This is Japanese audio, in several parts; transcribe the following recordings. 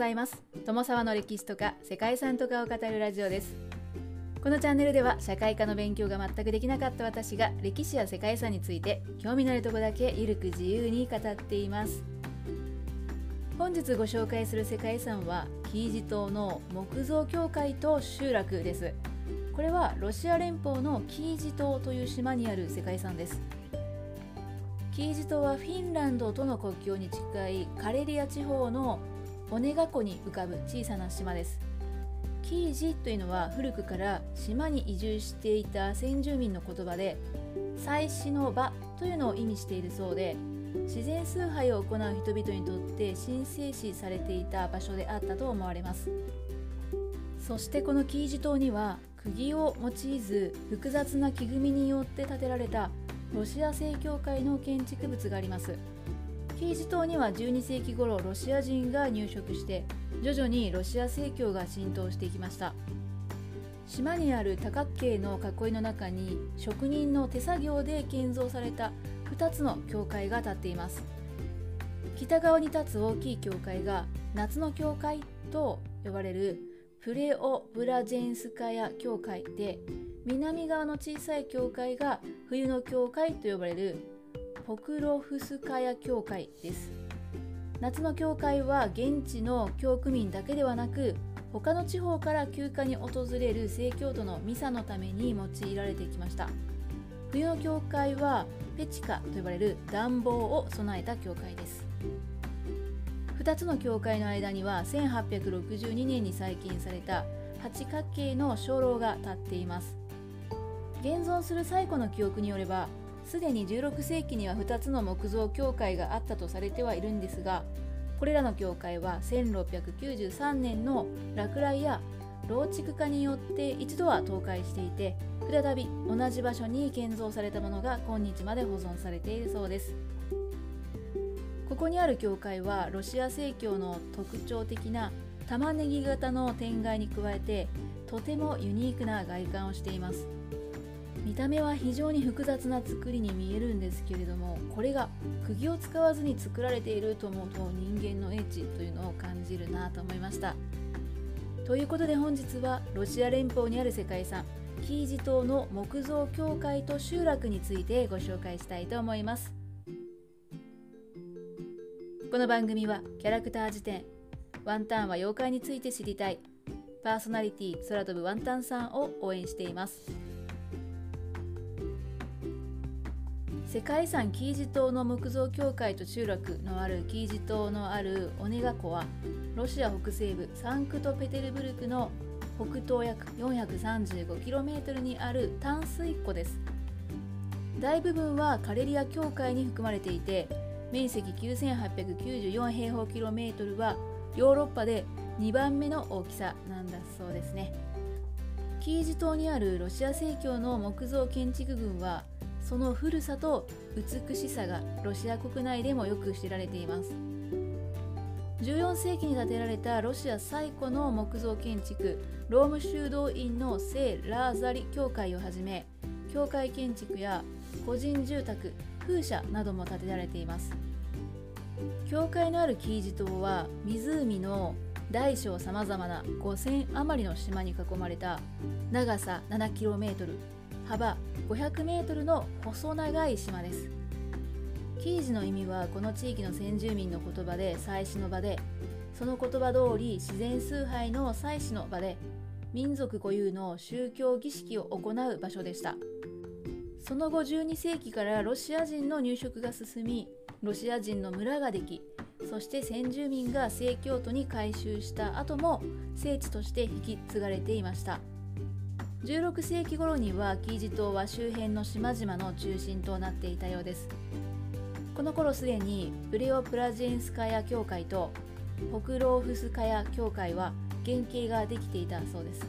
ざいます。友沢の歴史とか世界遺産とかを語るラジオです。このチャンネルでは社会科の勉強が全くできなかった私が歴史や世界遺産について興味のあるとこだけゆるく自由に語っています。本日ご紹介する世界遺産はキージ島の木造教会と集落です。これはロシア連邦のキージ島という島にある世界遺産です。キージ島はフィンランドとの国境に近いカレリア地方のオネガ湖に浮かぶ小さな島です。キージというのは古くから島に移住していた先住民の言葉で祭祀の場というのを意味しているそうで自然崇拝を行う人々にとって神聖視されていた場所であったと思われます。そしてこのキージ島には釘を用いず複雑な木組みによって建てられたロシア正教会の建築物があります。キージ島には12世紀頃ロシア人が入植して徐々にロシア正教が浸透していきました。島にある多角形の囲いの中に職人の手作業で建造された2つの教会が建っています。北側に立つ大きい教会が夏の教会と呼ばれるプレオ・ブラジェンスカヤ教会で南側の小さい教会が冬の教会と呼ばれるポクロフスカヤ教会です。夏の教会は現地の教区民だけではなく他の地方から休暇に訪れる正教徒のミサのために用いられてきました。冬の教会はペチカと呼ばれる暖房を備えた教会です。2つの教会の間には1862年に再建された八角形の鐘楼が立っています。現存する最古の記憶によればすでに16世紀には2つの木造教会があったとされてはいるんですがこれらの教会は1693年の落雷や老築化によって一度は倒壊していて再び同じ場所に建造されたものが今日まで保存されているそうです。ここにある教会はロシア正教の特徴的な玉ねぎ型の天蓋に加えてとてもユニークな外観をしています。た目は非常に複雑な作りに見えるんですけれどもこれが釘を使わずに作られていると思うと人間の英知というのを感じるなと思いました。ということで本日はロシア連邦にある世界遺産キージ島の木造教会と集落についてご紹介したいと思います。この番組はキャラクター辞典ワンタンは妖怪について知りたいパーソナリティ空飛ぶワンタンさんを応援しています。世界遺産キージ島の木造教会と集落のあるキージ島のあるオネガ湖はロシア北西部サンクトペテルブルクの北東約 435km にある淡水湖です。大部分はカレリア教会に含まれていて面積9894平方キロメートルはヨーロッパで2番目の大きさなんだそうですね。キージ島にあるロシア正教の木造建築群はその古さと美しさがロシア国内でもよく知られています。14世紀に建てられたロシア最古の木造建築ローム修道院の聖ラーザリ教会をはじめ教会建築や個人住宅風車なども建てられています。教会のあるキージ島は湖の大小さまざまな5000余りの島に囲まれた長さ 7km 幅 500m の細長い島です。キージの意味はこの地域の先住民の言葉で祭祀の場でその言葉通り自然崇拝の祭祀の場で民族固有の宗教儀式を行う場所でした。その後12世紀からロシア人の入植が進みロシア人の村ができそして先住民が正教徒に改宗した後も聖地として引き継がれていました。16世紀頃にはキージ島は周辺の島々の中心となっていたようです。この頃すでにプレオプラジンスカヤ教会とポクローフスカヤ教会は原型ができていたそうです。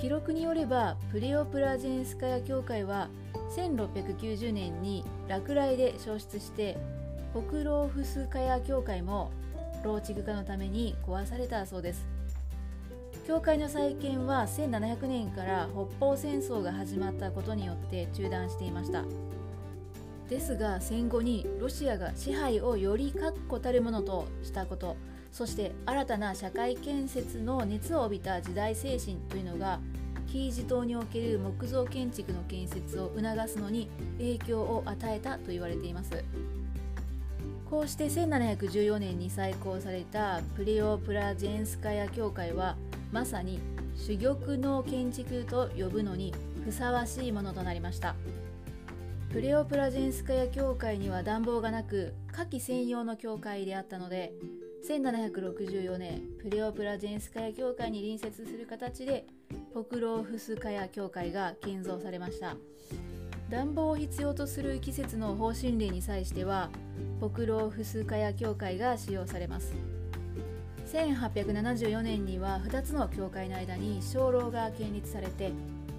記録によればプレオプラジンスカヤ教会は1690年に落雷で消失してポクローフスカヤ教会も老築化のために壊されたそうです。教会の再建は1700年から北方戦争が始まったことによって中断していました。ですが戦後にロシアが支配をより確固たるものとしたことそして新たな社会建設の熱を帯びた時代精神というのがキージ島における木造建築の建設を促すのに影響を与えたと言われています。こうして1714年に再興されたプリオプラジェンスカヤ教会はまさに珠玉の建築と呼ぶのにふさわしいものとなりました。プレオプラジェンスカヤ教会には暖房がなく夏季専用の教会であったので1764年プレオプラジェンスカヤ教会に隣接する形でポクローフスカヤ教会が建造されました。暖房を必要とする季節の方針令に際してはポクローフスカヤ教会が使用されます。1874年には2つの教会の間に鐘楼が建立されて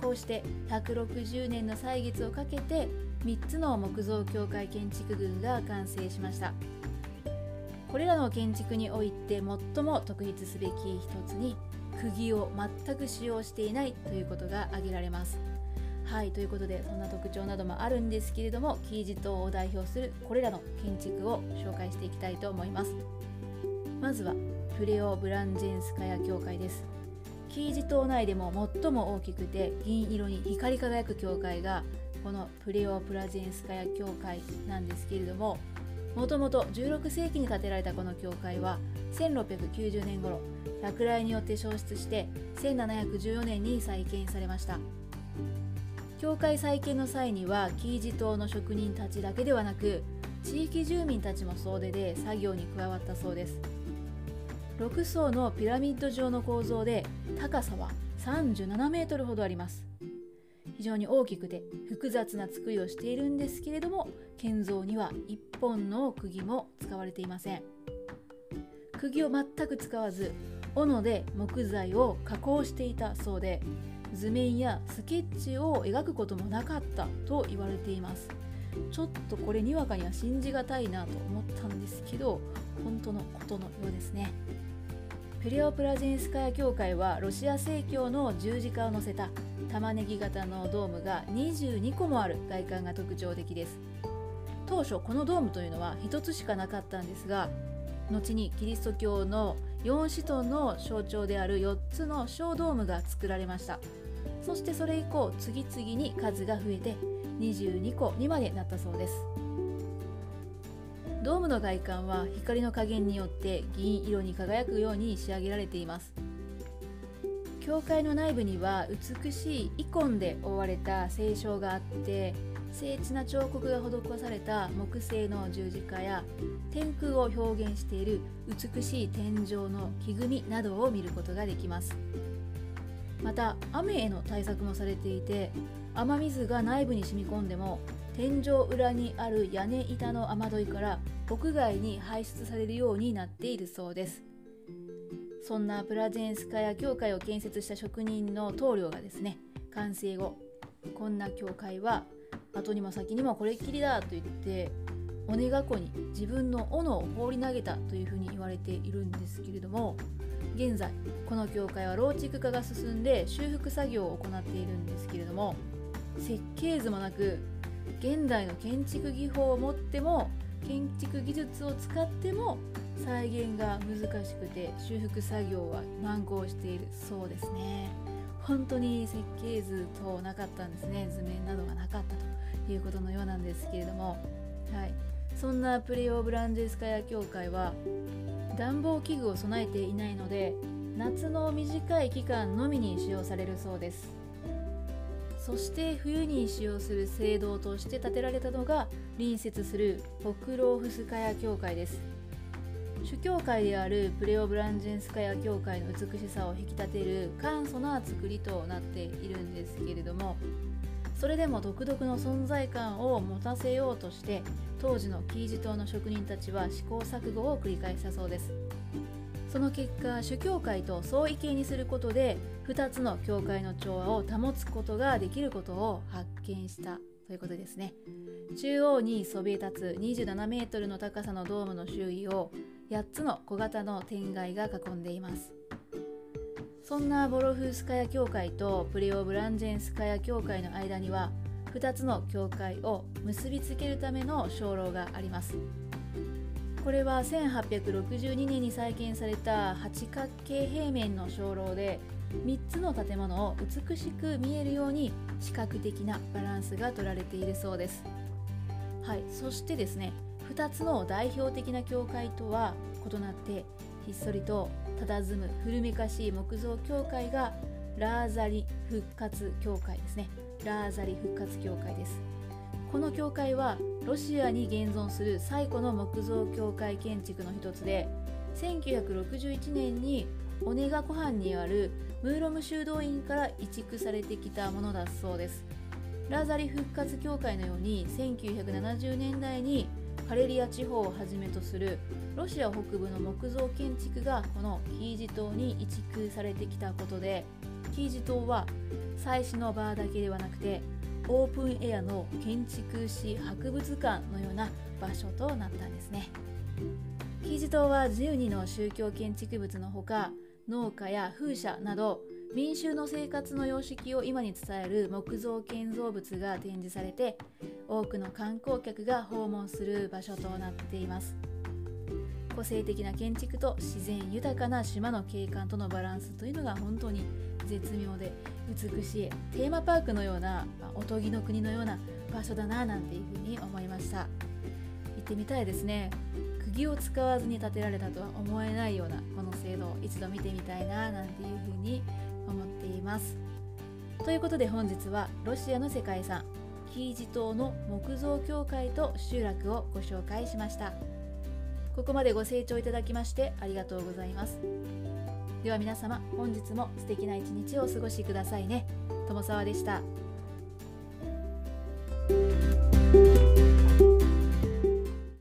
こうして160年の歳月をかけて3つの木造教会建築群が完成しました。これらの建築において最も特筆すべき一つに釘を全く使用していないということが挙げられます。はいということでそんな特徴などもあるんですけれどもキージ島を代表するこれらの建築を紹介していきたいと思います。まずはプレオ・ブランジェンスカヤ教会です。キージ島内でも最も大きくて銀色に光り輝く教会がこのプレオ・プラジェンスカヤ教会なんですけれどももともと16世紀に建てられたこの教会は1690年頃落雷によって消失して1714年に再建されました。教会再建の際にはキージ島の職人たちだけではなく地域住民たちも総出で作業に加わったそうです。6層のピラミッド状の構造で高さは37メートルほどあります。非常に大きくて複雑な作りをしているんですけれども建造には1本の釘も使われていません。釘を全く使わず斧で木材を加工していたそうで図面やスケッチを描くこともなかったと言われています。ちょっとこれにわかには信じがたいなと思ったんですけど本当のことのようですね。プレオプラジンスカヤ教会はロシア正教の十字架を乗せた玉ねぎ型のドームが22個もある外観が特徴的です。当初このドームというのは1つしかなかったんですが後にキリスト教の4使徒の象徴である4つの小ドームが作られました。そしてそれ以降次々に数が増えて22個にまでなったそうです。ドームの外観は光の加減によって銀色に輝くように仕上げられています。教会の内部には美しいイコンで覆われた聖書があって精緻な彫刻が施された木製の十字架や天空を表現している美しい天井の木組みなどを見ることができます。また雨への対策もされていて雨水が内部に染み込んでも天井裏にある屋根板の雨どいから屋外に排出されるようになっているそうです。そんなプラジェンスカヤ教会を建設した職人の棟梁がですね完成後こんな教会は後にも先にもこれっきりだと言って鬼囲に自分の斧を放り投げたというふうに言われているんですけれども現在この教会は老築化が進んで修復作業を行っているんですけれども設計図もなく現代の建築技法を持っても建築技術を使っても再現が難しくて修復作業は難航しているそうですね。本当に設計図となかったんですね。図面などがなかったということのようなんですけれども。はい。そんなプレオブランジェスカヤ教会は暖房器具を備えていないので夏の短い期間のみに使用されるそうです。そして冬に使用する聖堂として建てられたのが隣接するポクローフスカヤ教会です。主教会であるプレオブランジェンスカヤ教会の美しさを引き立てる簡素な作りとなっているんですけれどもそれでも独特の存在感を持たせようとして当時のキージ島の職人たちは試行錯誤を繰り返したそうです。その結果主教会と相違形にすることで2つの教会の調和を保つことができることを発見したということですね。中央にそびえ立つ27メートルの高さのドームの周囲を8つの小型の天蓋が囲んでいます。そんなボロフスカヤ教会とプレオブランジェンスカヤ教会の間には2つの教会を結びつけるための鐘楼があります。これは1862年に再建された八角形平面の鐘楼で3つの建物を美しく見えるように視覚的なバランスが取られているそうです。はい、そしてですね2つの代表的な教会とは異なってひっそりと佇む古めかしい木造教会がラーザリ復活教会ですねラーザリ復活教会ですこの教会はロシアに現存する最古の木造教会建築の一つで1961年にオネガ湖畔にあるムーロム修道院から移築されてきたものだそうです。ラザリ復活協会のように1970年代にカレリア地方をはじめとするロシア北部の木造建築がこのキージ島に移築されてきたことでキージ島は祭祀の場だけではなくてオープンエアの建築史博物館のような場所となったんですね。キージ島は12の宗教建築物のほか農家や風車など民衆の生活の様式を今に伝える木造建造物が展示されて多くの観光客が訪問する場所となっています。個性的な建築と自然豊かな島の景観とのバランスというのが本当に絶妙で美しいテーマパークのような、まおとぎの国のような場所だななんていうふうに思いました。行ってみたいですね。木を使わずに建てられたとは思えないようなこの制度を一度見てみたいななんていうふうに思っています。ということで本日はロシアの世界遺産キージ島の木造教会と集落をご紹介しました。ここまでご清聴いただきましてありがとうございます。では皆様本日も素敵な一日をお過ごしくださいね。友沢でした。